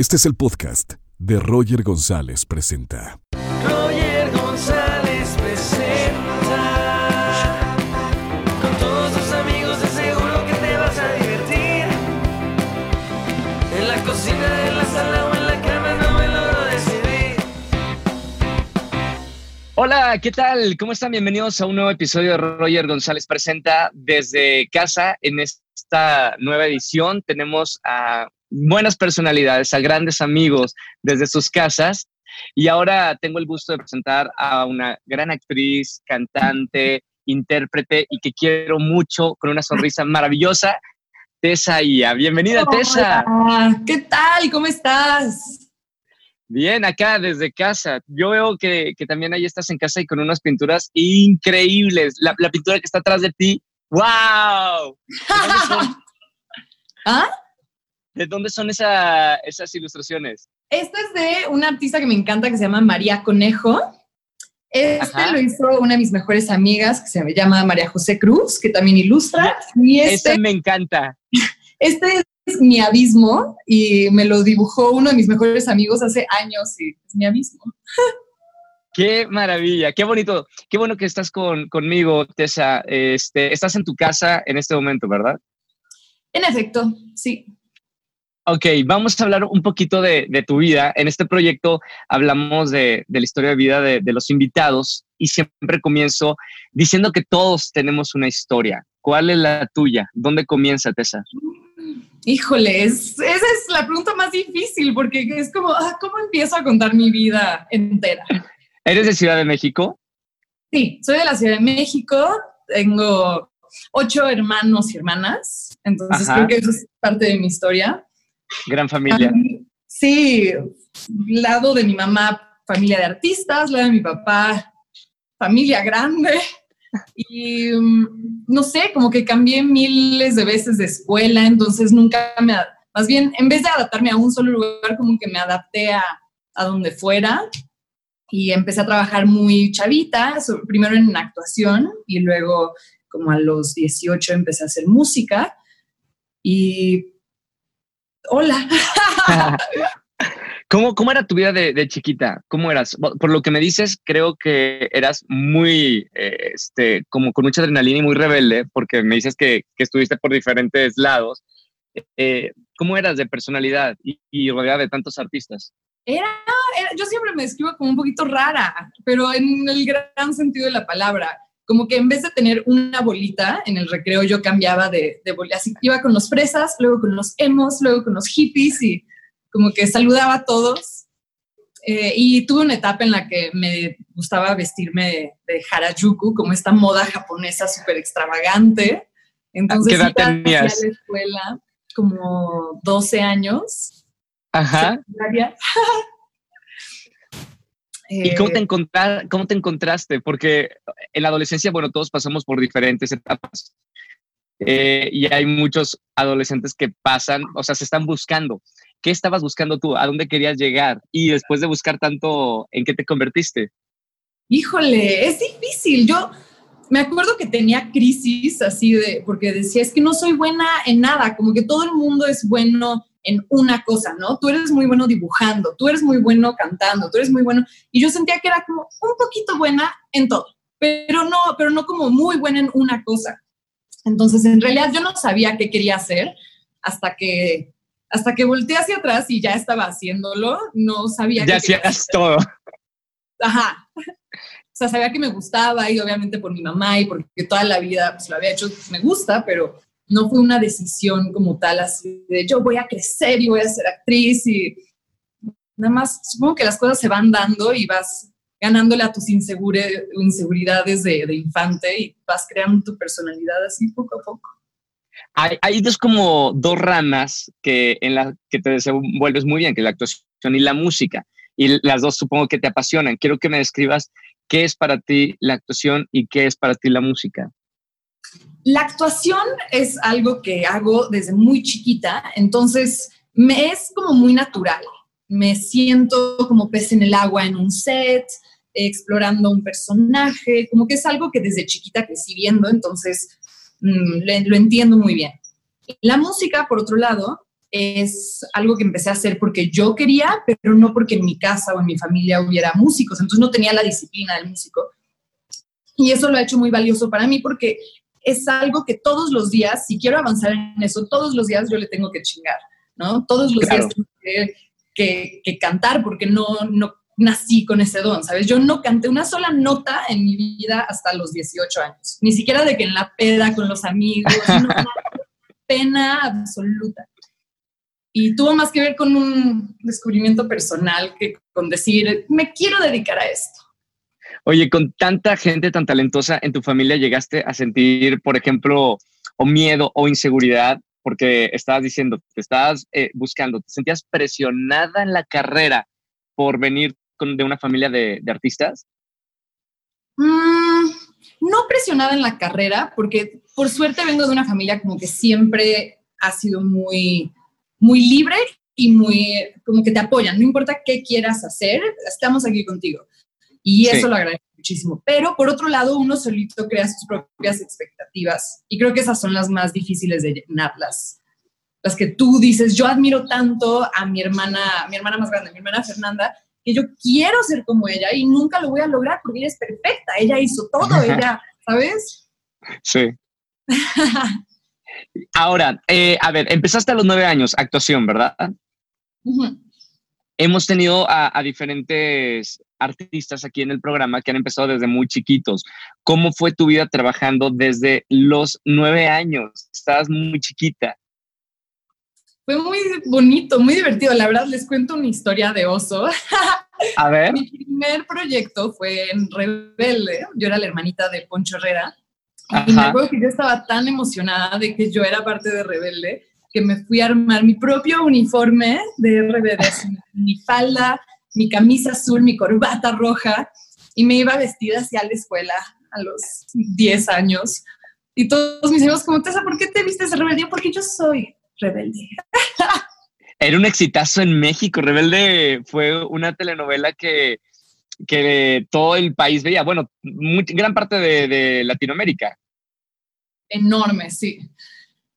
Este es el podcast de Roger González Presenta. Roger González presenta Con todos tus amigos de seguro que te vas a divertir En la cocina, en la sala o en la cama no me logro decidir Hola, ¿qué tal? ¿Cómo están? Bienvenidos a un nuevo episodio de Roger González Presenta desde casa. En esta nueva edición tenemos a buenas personalidades, a grandes amigos desde sus casas. Y ahora tengo el gusto de presentar a una gran actriz, cantante, intérprete y que quiero mucho, con una sonrisa maravillosa, Tessa Ia. Bienvenida, Tessa. ¿Qué tal? ¿Cómo estás? Bien, acá desde casa. Yo veo que, que también ahí estás en casa y con unas pinturas increíbles. La, la pintura que está atrás de ti, ¡wow! ¿De dónde son, ¿Ah? ¿De dónde son esa- esas ilustraciones? Este es de una artista que me encanta que se llama María Conejo. Este Ajá. lo hizo una de mis mejores amigas que se llama María José Cruz, que también ilustra. Y este, me encanta. este es mi abismo y me lo dibujó uno de mis mejores amigos hace años y es mi abismo. Qué maravilla, qué bonito, qué bueno que estás con, conmigo, Tessa. Este, estás en tu casa en este momento, ¿verdad? En efecto, sí. Ok, vamos a hablar un poquito de, de tu vida. En este proyecto hablamos de, de la historia de vida de, de los invitados y siempre comienzo diciendo que todos tenemos una historia. ¿Cuál es la tuya? ¿Dónde comienza, Tessa? Híjole, es- esa es la pregunta más difícil porque es como, ah, ¿cómo empiezo a contar mi vida entera? ¿Eres de Ciudad de México? Sí, soy de la Ciudad de México, tengo ocho hermanos y hermanas, entonces Ajá. creo que eso es parte de mi historia. Gran familia. Am, Sí, lado de mi mamá, familia de artistas, lado de mi papá, familia grande. Y mm, no sé, como que cambié miles de veces de escuela, entonces nunca me, más bien, en vez de adaptarme a un solo lugar, como que me adapté a, a donde fuera y empecé a trabajar muy chavita, primero en actuación y luego como a los 18 empecé a hacer música y hola. ¿Cómo, ¿Cómo era tu vida de, de chiquita? ¿Cómo eras? Por lo que me dices, creo que eras muy, eh, este, como con mucha adrenalina y muy rebelde, porque me dices que, que estuviste por diferentes lados. Eh, ¿Cómo eras de personalidad y, y rodeada de tantos artistas? Era, era- yo siempre me describo como un poquito rara, pero en el gran sentido de la palabra. Como que en vez de tener una bolita en el recreo, yo cambiaba de, de bolita. Así iba con los fresas, luego con los emos, luego con los hippies y como que saludaba a todos. Eh, y tuve una etapa en la que me gustaba vestirme de, de harajuku, como esta moda japonesa súper extravagante. Entonces, ¿Qué edad tenías? la escuela como 12 años. Ajá. ¿Y cómo Eh, te, cómo te encontraste? Porque en la adolescencia, bueno, todos pasamos por diferentes etapas. Eh, y hay muchos adolescentes que pasan, o sea, se están buscando. ¿Qué estabas buscando tú? ¿A dónde querías llegar? Y después de buscar tanto, ¿en qué te convertiste? Híjole, es difícil. Yo me acuerdo que tenía crisis así de, porque decía, es que no soy buena en nada, como que todo el mundo es bueno en una cosa, ¿no? Tú eres muy bueno dibujando, tú eres muy bueno cantando, tú eres muy bueno. Y yo sentía que era como un poquito buena en todo, pero no, pero no como muy buena en una cosa. Entonces, en realidad yo no sabía qué quería hacer hasta que hasta que volteé hacia atrás y ya estaba haciéndolo, no sabía Ya qué hacías todo. Ajá. O sea, sabía que me gustaba y obviamente por mi mamá y porque toda la vida pues, lo había hecho, pues, me gusta, pero no fue una decisión como tal así de yo voy a crecer y voy a ser actriz y nada más supongo que las cosas se van dando y vas ganándole a tus inseguridades de, infante y vas creando tu personalidad así poco a poco. Hay, hay dos como dos ramas que en las que te desenvuelves muy bien, que la actuación y la música. Y las dos supongo que te apasionan. Quiero que me describas qué es para ti la actuación y qué es para ti la música. La actuación es algo que hago desde muy chiquita, entonces me es como muy natural. Me siento como pez en el agua en un set, explorando un personaje, como que es algo que desde chiquita crecí viendo, entonces mm, lo entiendo muy bien. La música, por otro lado, es algo que empecé a hacer porque yo quería, pero no porque en mi casa o en mi familia hubiera músicos, entonces no tenía la disciplina del músico. Y eso lo ha hecho muy valioso para mí porque es algo que todos los días, si quiero avanzar en eso, todos los días yo le tengo que chingar, ¿no? Todos los días tengo que, que, cantar porque no, no nací con ese don, ¿sabes? Yo no canté una sola nota en mi vida hasta los 18 años, ni siquiera de que en la peda con los amigos, no, pena absoluta. Y tuvo más que ver con un descubrimiento personal que con decir, me quiero dedicar a esto. Oye, con tanta gente tan talentosa en tu familia, ¿llegaste a sentir, por ejemplo, o miedo o inseguridad? Porque estabas diciendo, te estabas eh, buscando, te sentías presionada en la carrera por venir con, de una familia de, artistas. Mm, no presionada en la carrera, porque por suerte vengo de una familia como que siempre ha sido muy muy libre y muy, como que te apoyan, no importa qué quieras hacer, estamos aquí contigo. Y eso lo agradezco muchísimo. Pero por otro lado, uno solito crea sus propias expectativas y creo que esas son las más difíciles de llenarlas. Las que tú dices, yo admiro tanto a mi hermana, mi hermana más grande, mi hermana Fernanda, que yo quiero ser como ella y nunca lo voy a lograr porque ella es perfecta, ella hizo todo, ella, ¿sabes? Sí. Ahora, eh, a ver, empezaste a los nueve años, actuación, ¿verdad? Hemos tenido a, diferentes artistas aquí en el programa que han empezado desde muy chiquitos. ¿Cómo fue tu vida trabajando desde los nueve años? Estabas muy chiquita. Fue muy bonito, muy divertido. La verdad, les cuento una historia de oso. A ver. Mi primer proyecto fue en Rebelde. Yo era la hermanita de Poncho Herrera. Y me acuerdo que yo estaba tan emocionada de que yo era parte de Rebelde que me fui a armar mi propio uniforme de Rebelde, mi falda, mi camisa azul, mi corbata roja y me iba vestida hacia la escuela a los 10 años. Y todos mis amigos como, Tessa, ¿por qué te vistes de rebelde? Porque yo soy rebelde. Era un exitazo en México. Rebelde fue una telenovela que, que todo el país veía. Bueno, gran parte de Latinoamérica enorme, sí.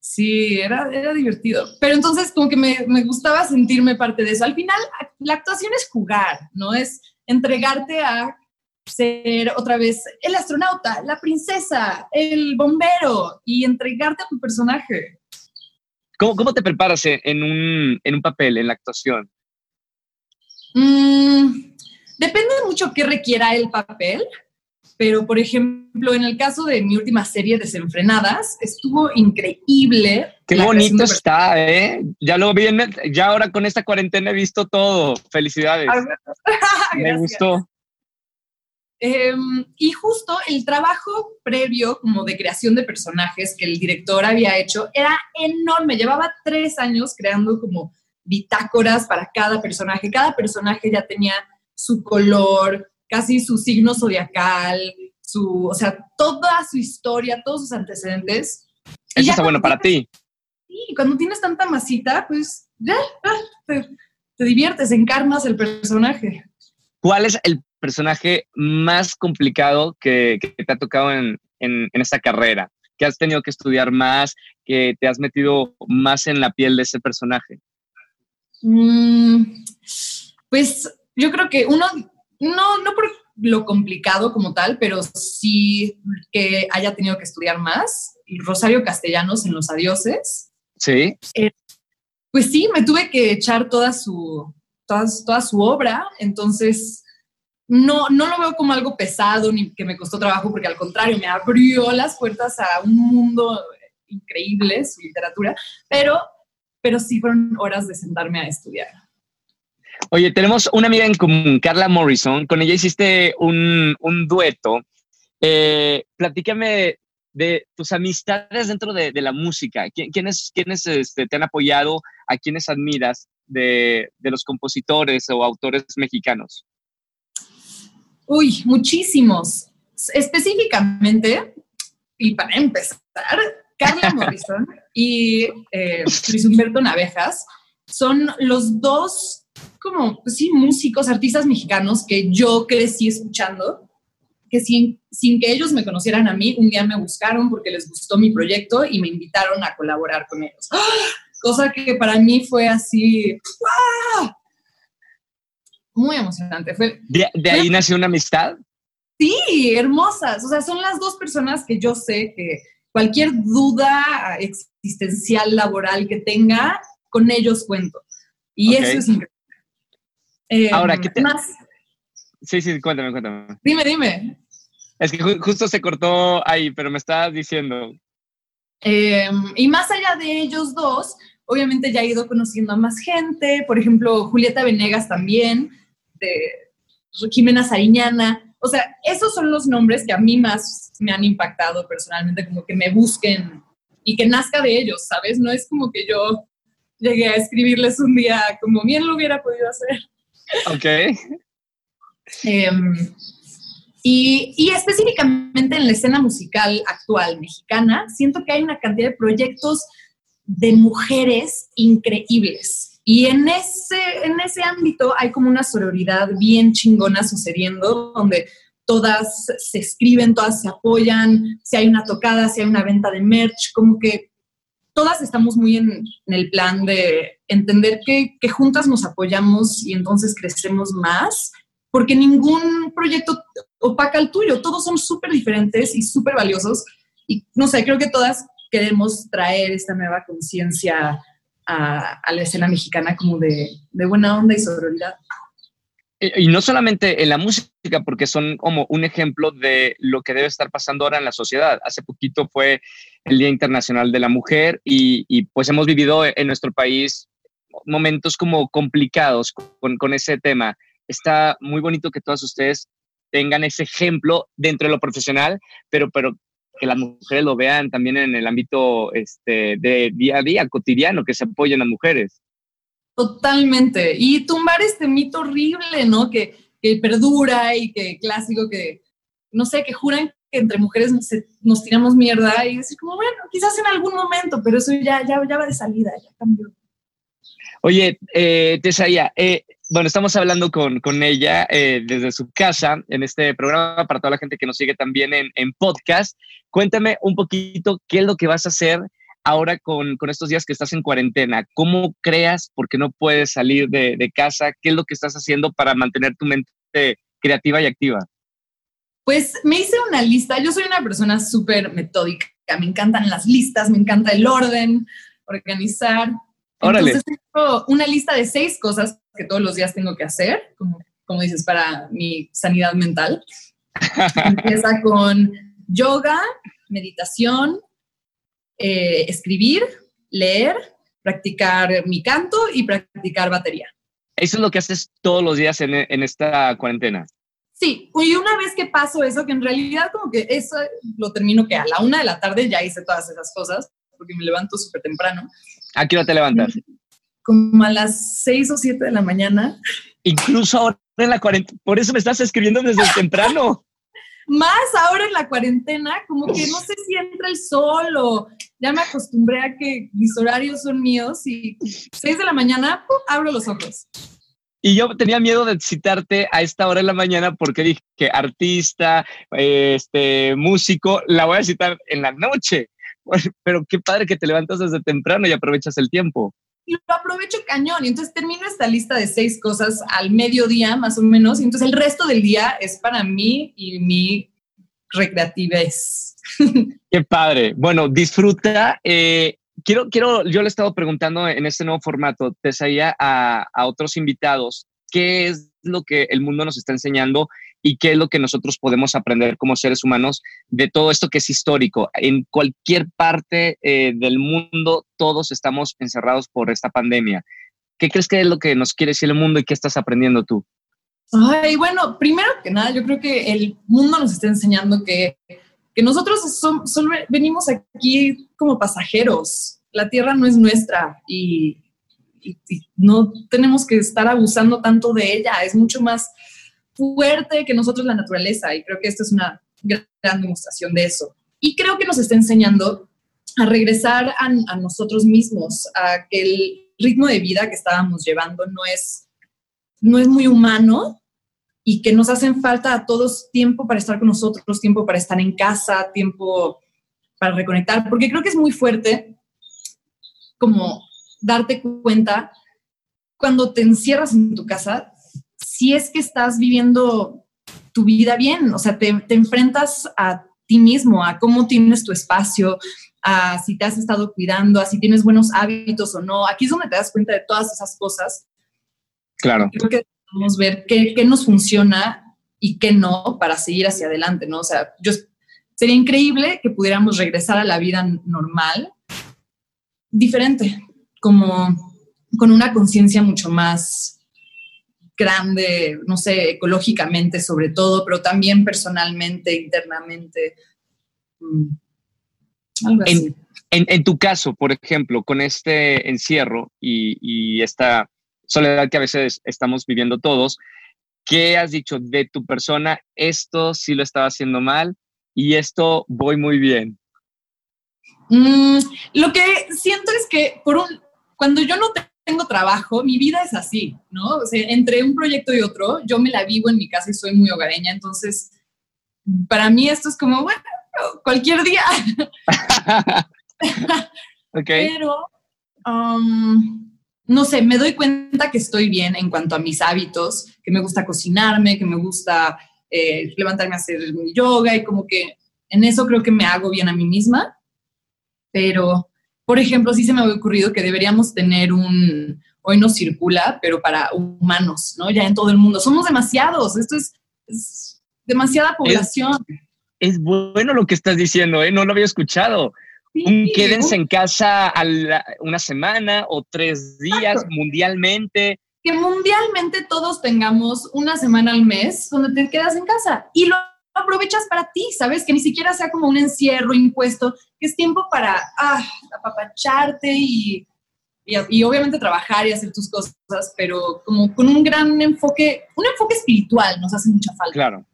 Sí, era, era divertido. Pero entonces como que me, me, gustaba sentirme parte de eso. Al final, la actuación es jugar, ¿no? Es entregarte a ser otra vez el astronauta, la princesa, el bombero y entregarte a tu personaje. ¿Cómo, cómo te preparas en un, en un, papel, en la actuación? Mm, depende mucho qué requiera el papel pero por ejemplo, en el caso de mi última serie, Desenfrenadas, estuvo increíble. Qué bonito está, ¿eh? Ya lo vi, ya ahora con esta cuarentena he visto todo. Felicidades. Me gustó. Em, y justo el trabajo previo como de creación de personajes que el director había hecho era enorme. Llevaba tres años creando como bitácoras para cada personaje. Cada personaje ya tenía su color, casi su signo zodiacal, su, o sea, toda su historia, todos sus antecedentes. Eso está bueno para ti. Sí, cuando tienes tanta masita, pues ya, te, diviertes, encarnas el personaje. ¿Cuál es el personaje más complicado que, te ha tocado en, esta carrera? Que has tenido que estudiar más, que te has metido más en la piel de ese personaje. Mm, pues yo creo que uno no, no por lo complicado como tal, pero sí que haya tenido que estudiar más. Rosario Castellanos en Los Adioses. Sí. Eh, pues sí, me tuve que echar toda su, toda, su obra, entonces no, no lo veo como algo pesado ni que me costó trabajo, porque al contrario, me abrió las puertas a un mundo increíble, su literatura, pero, pero sí fueron horas de sentarme a estudiar. Oye, tenemos una amiga en común, Carla Morrison. Con ella hiciste un, dueto. Eh, platícame de tus amistades dentro de, la música. ¿Quiénes, quiénes este, te han apoyado? ¿A quiénes admiras de, los compositores o autores mexicanos? Uy, muchísimos. Específicamente, y para empezar, Carla Morrison y eh, Luis Humberto Navejas son los dos como, pues sí, músicos, artistas mexicanos que yo crecí escuchando, que sin, sin que ellos me conocieran a mí, un día me buscaron porque les gustó mi proyecto y me invitaron a colaborar con ellos. ¡Ah! cosa que para mí fue así, ¡guau! Muy emocionante. Fue, ¿De, de ahí nació una amistad? Sí, hermosas. O sea, son las dos personas que yo sé que cualquier duda existencial laboral que tenga, con ellos cuento. Y Ok. eso es increíble. Eh, Ahora, ¿qué te- más- Sí, sí, cuéntame, cuéntame. Dime, dime. Es que ju- justo se cortó ahí, pero me estabas diciendo. Eh, y más allá de ellos dos, obviamente ya he ido conociendo a más gente, por ejemplo, Julieta Venegas también, de Jimena Sariñana. O sea, esos son los nombres que a mí más me han impactado personalmente, como que me busquen y que nazca de ellos, ¿sabes? No es como que yo llegué a escribirles un día como bien lo hubiera podido hacer. Ok. Em, y, y específicamente en la escena musical actual mexicana, siento que hay una cantidad de proyectos de mujeres increíbles. Y en ese, en ese ámbito hay como una sororidad bien chingona sucediendo, donde todas se escriben, todas se apoyan, si hay una tocada, si hay una venta de merch, como que todas estamos muy en, el plan de entender que, juntas nos apoyamos y entonces crecemos más porque ningún proyecto opaca el tuyo, todos son súper diferentes y súper valiosos. Y no sé, creo que todas queremos traer esta nueva conciencia a, la escena mexicana como de, de buena onda y sororidad. Y, no solamente en la música, porque son como un ejemplo de lo que debe estar pasando ahora en la sociedad. Hace poquito fue el Día Internacional de la Mujer y, y pues hemos vivido en nuestro país momentos como complicados con, con ese tema. Está muy bonito que todas ustedes tengan ese ejemplo dentro de lo profesional, pero, pero que las mujeres lo vean también en el ámbito este, de día a día, cotidiano, que se apoyen a mujeres. Totalmente. Y tumbar este mito horrible, ¿no? Que, que perdura y que clásico, que no sé, que juran que entre mujeres nos, tiramos mierda y decir como, bueno, quizás en algún momento, pero eso ya, ya, ya va de salida, ya cambió. Oye, eh, eh, bueno, estamos hablando con, con ella eh, desde su casa en este programa para toda la gente que nos sigue también en, en podcast. Cuéntame un poquito qué es lo que vas a hacer ahora con, con estos días que estás en cuarentena. ¿Cómo creas? Porque no puedes salir de, de casa. ¿Qué es lo que estás haciendo para mantener tu mente creativa y activa? Pues me hice una lista. Yo soy una persona súper metódica. Me encantan las listas, me encanta el orden, organizar. Órale. Entonces tengo una lista de seis cosas que todos los días tengo que hacer, como, como dices, para mi sanidad mental. Empieza con yoga, meditación, eh, escribir, leer, practicar mi canto y practicar batería. Eso es lo que haces todos los días en, en esta cuarentena. Sí, y una vez que paso eso, que en realidad como que eso lo termino que a la una de la tarde ya hice todas esas cosas, porque me levanto súper temprano. ¿A qué hora te levantas? Como a las seis o siete de la mañana. Incluso ahora en la cuarentena, por eso me estás escribiendo desde temprano. Más ahora en la cuarentena, como que no sé si entra el sol o ya me acostumbré a que mis horarios son míos y seis de la mañana ¡pum! abro los ojos. Y yo tenía miedo de citarte a esta hora de la mañana porque dije que artista, este, músico, la voy a citar en la noche. Pero qué padre que te levantas desde temprano y aprovechas el tiempo. Y lo aprovecho cañón. Y entonces termino esta lista de seis cosas al mediodía, más o menos. Y entonces el resto del día es para mí y mi recreatividad. Qué padre. Bueno, disfruta. Eh, quiero, quiero, yo le he estado preguntando en este nuevo formato, Tesaya, a, a otros invitados, qué es lo que el mundo nos está enseñando y qué es lo que nosotros podemos aprender como seres humanos de todo esto que es histórico. En cualquier parte eh, del mundo todos estamos encerrados por esta pandemia. ¿Qué crees que es lo que nos quiere decir el mundo y qué estás aprendiendo tú? Ay, bueno, primero que nada, yo creo que el mundo nos está enseñando que, que nosotros son, venimos aquí como pasajeros. La tierra no es nuestra y, y, y no tenemos que estar abusando tanto de ella. Es mucho más fuerte que nosotros la naturaleza y creo que esto es una gran demostración de eso. Y creo que nos está enseñando a regresar a, a, nosotros mismos, a que el ritmo de vida que estábamos llevando no es, no es muy humano y que nos hacen falta a todos tiempo para estar con nosotros, tiempo para estar en casa, tiempo para reconectar, porque creo que es muy fuerte como darte cuenta cuando te encierras en tu casa, si es que estás viviendo tu vida bien, o sea, te, te enfrentas a ti mismo, a cómo tienes tu espacio, a si te has estado cuidando, a si tienes buenos hábitos o no. Aquí es donde te das cuenta de todas esas cosas. Claro. Creo que debemos ver qué, qué nos funciona y qué no para seguir hacia adelante, ¿no? O sea, yo, sería increíble que pudiéramos regresar a la vida normal, diferente, como con una conciencia mucho más grande, no sé, ecológicamente sobre todo, pero también personalmente, internamente. Mm, algo así. En, en, tu caso, por ejemplo, con este encierro y, y, esta soledad que a veces estamos viviendo todos, ¿qué has dicho de tu persona? Esto sí lo estaba haciendo mal y esto voy muy bien. Mm, lo que siento es que por un, cuando yo no tengo trabajo, mi vida es así, ¿no? O sea, entre un proyecto y otro, yo me la vivo en mi casa y soy muy hogareña, entonces para mí esto es como, bueno, cualquier día. okay. Pero, um, no sé, me doy cuenta que estoy bien en cuanto a mis hábitos, que me gusta cocinarme, que me gusta eh, levantarme a hacer mi yoga y como que en eso creo que me hago bien a mí misma. Pero, por ejemplo, sí se me había ocurrido que deberíamos tener un, hoy no circula, pero para humanos, ¿no? Ya en todo el mundo. Somos demasiados, esto es, es demasiada población. Es, es, bueno lo que estás diciendo, ¿eh? No lo había escuchado. Sí, un quédense en casa a la, una semana o tres días exacto. mundialmente. Que mundialmente todos tengamos una semana al mes donde te quedas en casa y lo aprovechas para ti, ¿sabes? Que ni siquiera sea como un encierro impuesto, que es tiempo para ah, apapacharte y, y, y, obviamente trabajar y hacer tus cosas, pero como con un gran enfoque, un enfoque espiritual nos hace mucha falta. Claro.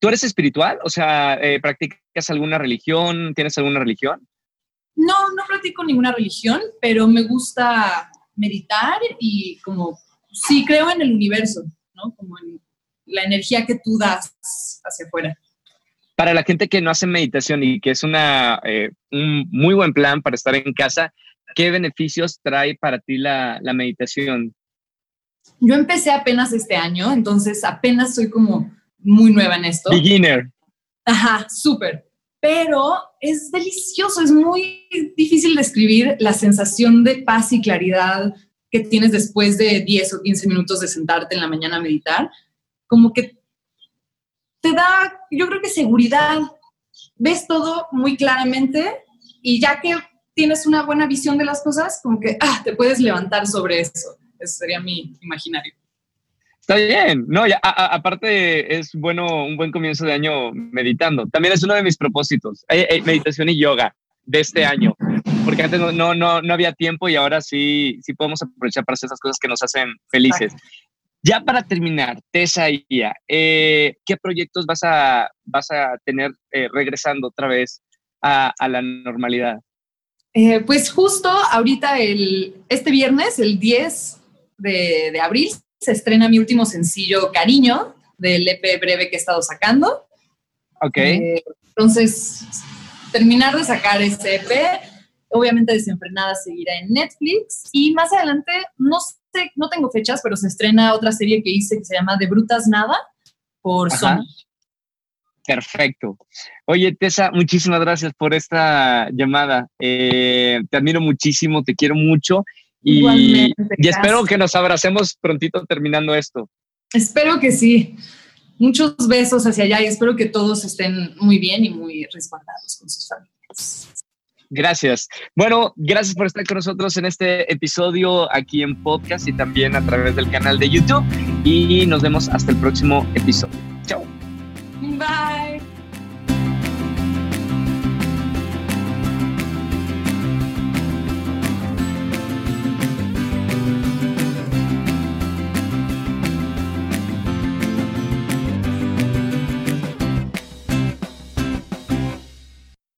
¿Tú eres espiritual? O sea, eh, ¿practicas alguna religión? ¿Tienes alguna religión? No, no practico ninguna religión, pero me gusta meditar y como, sí, creo en el universo, ¿no? Como en la energía que tú das hacia afuera. Para la gente que no hace meditación y que es una, eh, un muy buen plan para estar en casa, ¿qué beneficios trae para ti la, la meditación? Yo empecé apenas este año, entonces apenas soy como muy nueva en esto. Beginner. Ajá, súper. Pero es delicioso, es muy difícil describir la sensación de paz y claridad que tienes después de 10 o 15 minutos de sentarte en la mañana a meditar. Como que te da, yo creo que seguridad. Ves todo muy claramente y ya que tienes una buena visión de las cosas, como que ah, te puedes levantar sobre eso. Ese sería mi imaginario. Está bien, no, ya, a, a, aparte es bueno un buen comienzo de año meditando. También es uno de mis propósitos, eh, eh, meditación y yoga de este año, porque antes no, no, no, no, había tiempo y ahora sí, sí podemos aprovechar para hacer esas cosas que nos hacen felices. Exacto. Ya para terminar, Tessa y Ia, eh, ¿qué proyectos vas a, vas a tener eh, regresando otra vez a, a la normalidad? Eh, pues justo ahorita, el, este viernes, el 10 de, de abril, se estrena mi último sencillo, Cariño, del EP breve que he estado sacando. Ok. Eh, entonces, terminar de sacar ese EP, obviamente Desenfrenada seguirá en Netflix y más adelante, no no tengo fechas, pero se estrena otra serie que hice que se llama De Brutas Nada por. Sony. Perfecto. Oye, Tessa, muchísimas gracias por esta llamada. Eh, te admiro muchísimo, te quiero mucho y, y, espero que nos abracemos prontito terminando esto. Espero que sí. Muchos besos hacia allá y espero que todos estén muy bien y muy resguardados con sus familias. Gracias. Bueno, gracias por estar con nosotros en este episodio aquí en podcast y también a través del canal de YouTube. Y nos vemos hasta el próximo episodio.